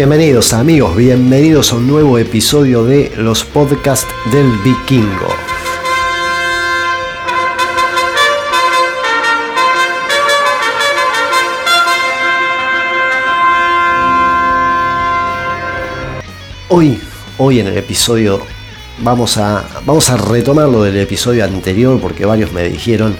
Bienvenidos amigos, bienvenidos a un nuevo episodio de los podcasts del vikingo. Hoy, hoy en el episodio vamos a, vamos a retomar lo del episodio anterior porque varios me dijeron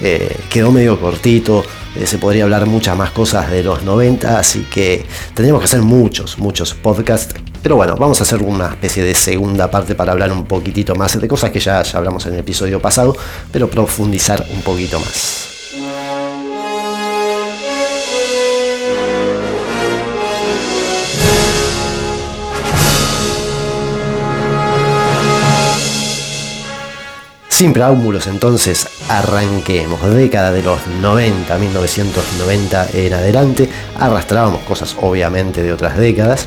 eh, quedó medio cortito, eh, se podría hablar muchas más cosas de los 90, así que tendríamos que hacer muchos, muchos podcasts. Pero bueno, vamos a hacer una especie de segunda parte para hablar un poquitito más de cosas que ya, ya hablamos en el episodio pasado, pero profundizar un poquito más. Sin preámbulos entonces arranquemos. Década de los 90, 1990 en adelante, arrastrábamos cosas obviamente de otras décadas.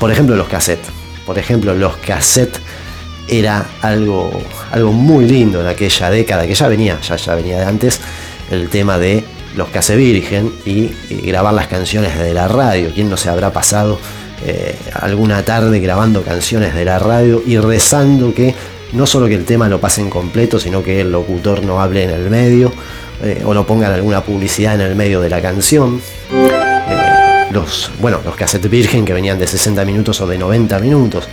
Por ejemplo los cassettes. Por ejemplo los cassettes era algo, algo muy lindo en aquella década que ya venía, ya, ya venía de antes, el tema de los cassettes virgen y, grabar las canciones de la radio. ¿Quién no se habrá pasado eh, alguna tarde grabando canciones de la radio y rezando que no solo que el tema lo pase en completo, sino que el locutor no hable en el medio eh, o no pongan alguna publicidad en el medio de la canción. Eh, los, bueno, los cassettes virgen que venían de 60 minutos o de 90 minutos.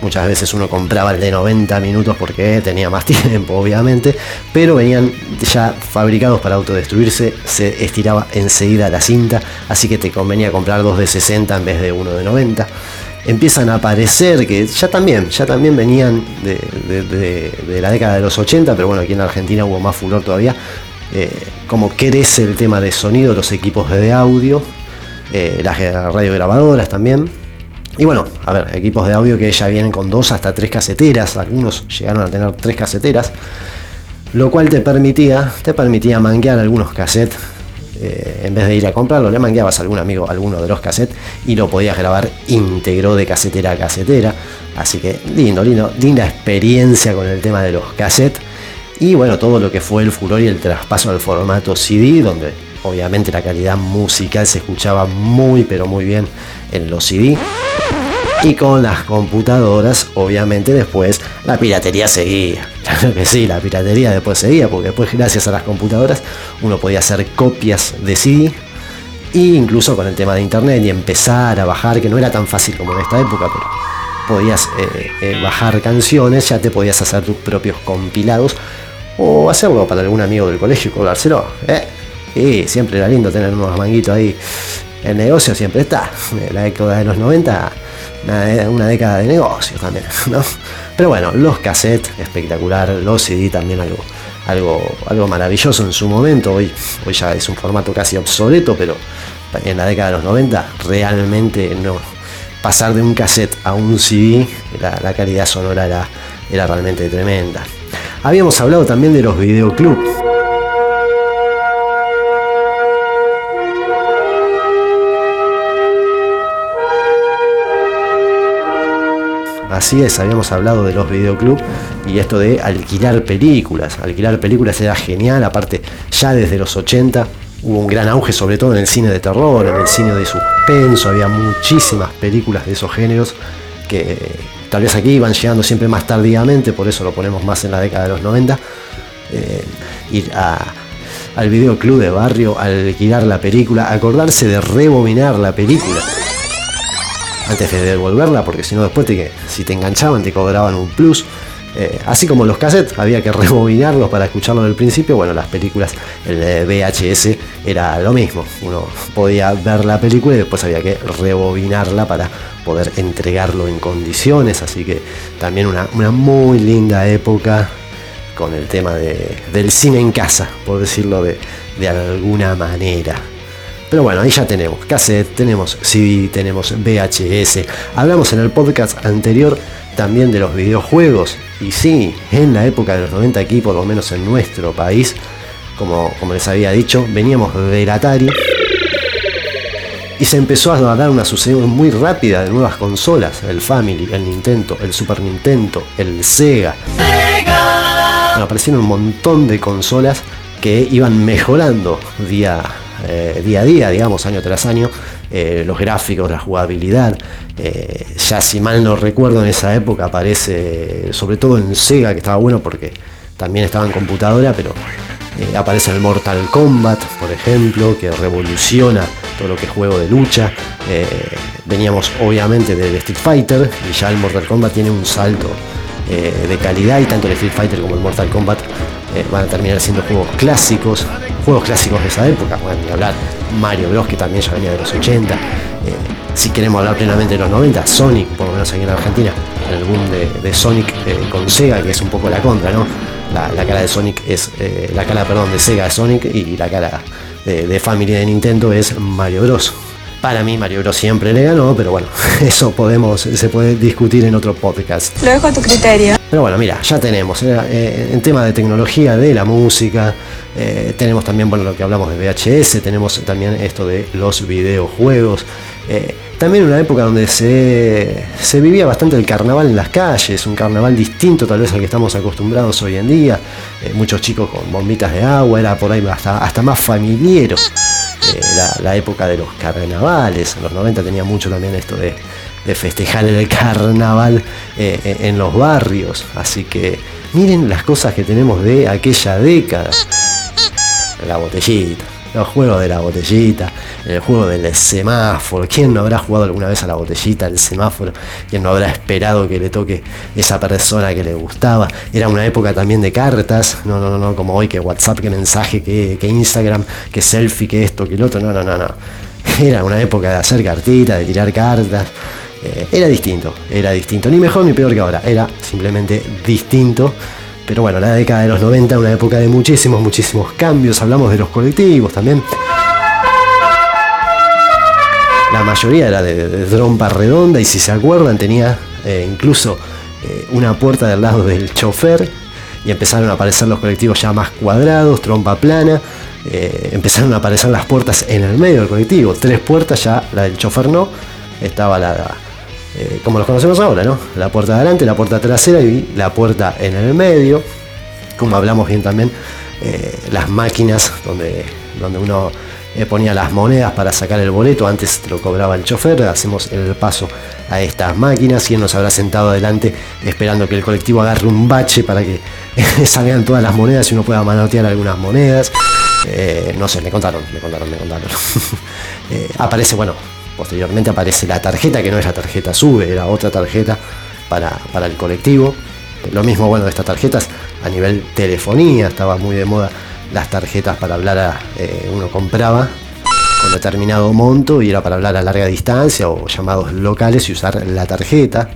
Muchas veces uno compraba el de 90 minutos porque tenía más tiempo, obviamente, pero venían ya fabricados para autodestruirse, se estiraba enseguida la cinta, así que te convenía comprar dos de 60 en vez de uno de 90 empiezan a aparecer, que ya también, ya también venían de, la década de los 80, pero bueno, aquí en Argentina hubo más furor todavía, eh, como crece el tema de sonido, los equipos de audio, eh, las radiograbadoras también. Y bueno, a ver, equipos de audio que ya vienen con dos hasta tres caseteras, algunos llegaron a tener tres caseteras, lo cual te permitía, te permitía manquear algunos cassettes eh, en vez de ir a comprarlo, le mangueabas a algún amigo alguno de los cassettes y lo podías grabar íntegro de casetera a casetera. Así que lindo, lindo, linda experiencia con el tema de los cassettes. Y bueno, todo lo que fue el furor y el traspaso al formato CD, donde obviamente la calidad musical se escuchaba muy pero muy bien en los CD. Y con las computadoras, obviamente después la piratería seguía. Claro que sí, la piratería después seguía, porque después gracias a las computadoras uno podía hacer copias de CD. E incluso con el tema de internet y empezar a bajar, que no era tan fácil como en esta época, pero podías eh, eh, bajar canciones, ya te podías hacer tus propios compilados o hacerlo para algún amigo del colegio y cobrárselo. ¿eh? Y siempre era lindo tener unos manguitos ahí. El negocio siempre está. La década de los 90 una, década de negocio también, ¿no? Pero bueno, los cassettes, espectacular, los CD también algo, algo, algo maravilloso en su momento, hoy, hoy ya es un formato casi obsoleto, pero en la década de los 90 realmente no pasar de un cassette a un CD, la, calidad sonora era, era realmente tremenda. Habíamos hablado también de los videoclubs Así es, habíamos hablado de los videoclubs y esto de alquilar películas. Alquilar películas era genial, aparte ya desde los 80 hubo un gran auge, sobre todo en el cine de terror, en el cine de suspenso, había muchísimas películas de esos géneros que tal vez aquí iban llegando siempre más tardíamente, por eso lo ponemos más en la década de los 90. Eh, ir al videoclub de barrio, alquilar la película, acordarse de rebobinar la película antes de devolverla, porque si no después te, si te enganchaban te cobraban un plus. Eh, así como los cassettes, había que rebobinarlos para escucharlo del principio. Bueno, las películas, el VHS era lo mismo. Uno podía ver la película y después había que rebobinarla para poder entregarlo en condiciones. Así que también una, muy linda época con el tema del cine en casa, por decirlo de, de alguna manera. Pero bueno, ahí ya tenemos cassette, tenemos CD, tenemos VHS. Hablamos en el podcast anterior también de los videojuegos. Y sí, en la época de los 90 aquí, por lo menos en nuestro país, como, como les había dicho, veníamos del Atari. Y se empezó a dar una sucesión muy rápida de nuevas consolas. El Family, el Nintendo, el Super Nintendo, el Sega. Sega. aparecieron un montón de consolas que iban mejorando día, eh, día a día, digamos, año tras año, eh, los gráficos, la jugabilidad. Eh, ya si mal no recuerdo en esa época aparece, sobre todo en Sega, que estaba bueno porque también estaba en computadora, pero aparece el Mortal Kombat, por ejemplo, que revoluciona todo lo que es juego de lucha. veníamos obviamente del Street Fighter y ya el Mortal Kombat tiene un salto de calidad y tanto el Street Fighter como el Mortal Kombat van a terminar siendo juegos clásicos, juegos clásicos de esa época, bueno, ni hablar, Mario Bros, que también ya venía de los 80, eh, si queremos hablar plenamente de los 90, Sonic, por lo menos aquí en Argentina, el boom de, Sonic eh, con Sega, que es un poco la contra, ¿no? La, cara de Sonic es, eh, la cara, perdón, de Sega Sonic y la cara de, de familia de Nintendo es Mario Bros. Para mí Mario Bros siempre le ganó, pero bueno, eso podemos, se puede discutir en otro podcast. Lo dejo a tu criterio. Pero bueno, mira, ya tenemos eh, eh, en tema de tecnología, de la música, eh, tenemos también, bueno, lo que hablamos de VHS, tenemos también esto de los videojuegos. también una época donde se, se, vivía bastante el carnaval en las calles, un carnaval distinto tal vez al que estamos acostumbrados hoy en día. muchos chicos con bombitas de agua, era por ahí hasta, hasta más familiero. La, época de los carnavales. Los 90 tenía mucho también esto de, festejar el carnaval eh, eh, en los barrios. Así que miren las cosas que tenemos de aquella década. La botellita los juegos de la botellita, el juego del semáforo. ¿Quién no habrá jugado alguna vez a la botellita, el semáforo? ¿Quién no habrá esperado que le toque esa persona que le gustaba? Era una época también de cartas, no, no, no, como hoy que WhatsApp, que mensaje, que, Instagram, que selfie, que esto, que el otro, no, no, no, no. Era una época de hacer cartitas, de tirar cartas. Eh, era distinto, era distinto, ni mejor ni peor que ahora, era simplemente distinto. Pero bueno, la década de los 90, una época de muchísimos, muchísimos cambios. Hablamos de los colectivos también. La mayoría era de, trompa redonda y si se acuerdan tenía eh, incluso eh, una puerta del lado del chofer y empezaron a aparecer los colectivos ya más cuadrados, trompa plana. Empezaron a aparecer las puertas en el medio del colectivo. Tres puertas ya, la del chofer no. Estaba la, eh, como los conocemos ahora, ¿no? La puerta de adelante, la puerta trasera y la puerta en el medio. Como hablamos bien también, eh, las máquinas donde, donde uno eh, ponía las monedas para sacar el boleto, antes lo cobraba el chofer, hacemos el paso a estas máquinas, y él nos habrá sentado adelante esperando que el colectivo agarre un bache para que salgan todas las monedas y uno pueda manotear algunas monedas. no sé, me contaron, me contaron, me contaron. aparece, bueno, Posteriormente aparece la tarjeta, que no es la tarjeta SUBE, era otra tarjeta para, el colectivo. Lo mismo, bueno, de estas tarjetas a nivel telefonía, estaba muy de moda las tarjetas para hablar, a, eh, uno compraba con determinado monto y era para hablar a larga distancia o llamados locales y usar la tarjeta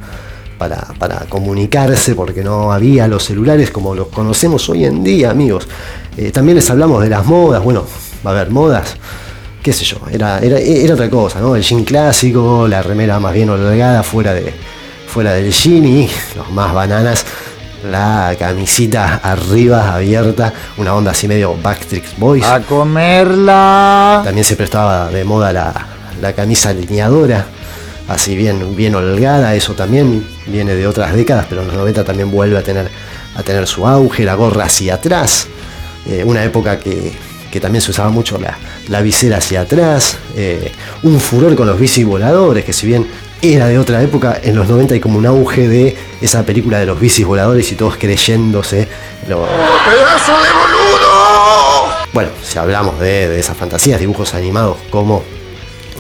para, comunicarse porque no había los celulares como los conocemos hoy en día, amigos. Eh, también les hablamos de las modas, bueno, va a haber modas qué sé yo, era, era, otra cosa, ¿no? El jean clásico, la remera más bien holgada fuera, de, fuera del jean y los más bananas, la camisita arriba abierta, una onda así medio Backstreet Boys. A comerla. También se prestaba de moda la, camisa alineadora, así bien, bien holgada, eso también viene de otras décadas, pero en los 90 también vuelve a tener, a tener su auge, la gorra hacia atrás, eh, una época que que también se usaba mucho la, visera hacia atrás, eh, un furor con los bici voladores, que si bien era de otra época, en los 90 hay como un auge de esa película de los bicis voladores y todos creyéndose. Lo... ¡Pedazo de boludo! Bueno, si hablamos de, esas fantasías, dibujos animados como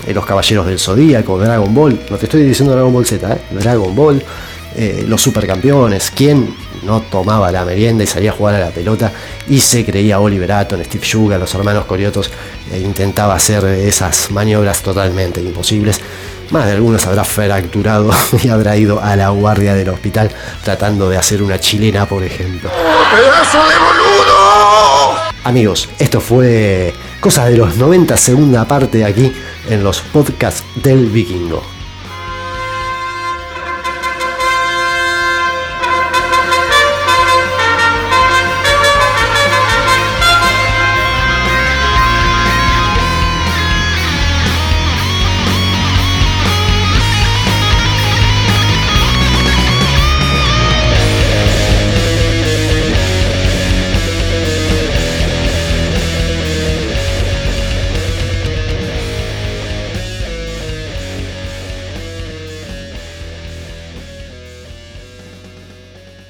eh, Los Caballeros del Zodíaco, Dragon Ball, no te estoy diciendo Dragon Ball Z, ¿eh? Dragon Ball, los supercampeones, ¿quién no tomaba la merienda y salía a jugar a la pelota y se creía Oliver Atom, Steve Sugar, los hermanos Coriotos, e intentaba hacer esas maniobras totalmente imposibles. Más de algunos habrá fracturado y habrá ido a la guardia del hospital tratando de hacer una chilena, por ejemplo. ¡Pedazo de boludo! Amigos, esto fue Cosas de los 90, segunda parte aquí en los podcasts del Vikingo.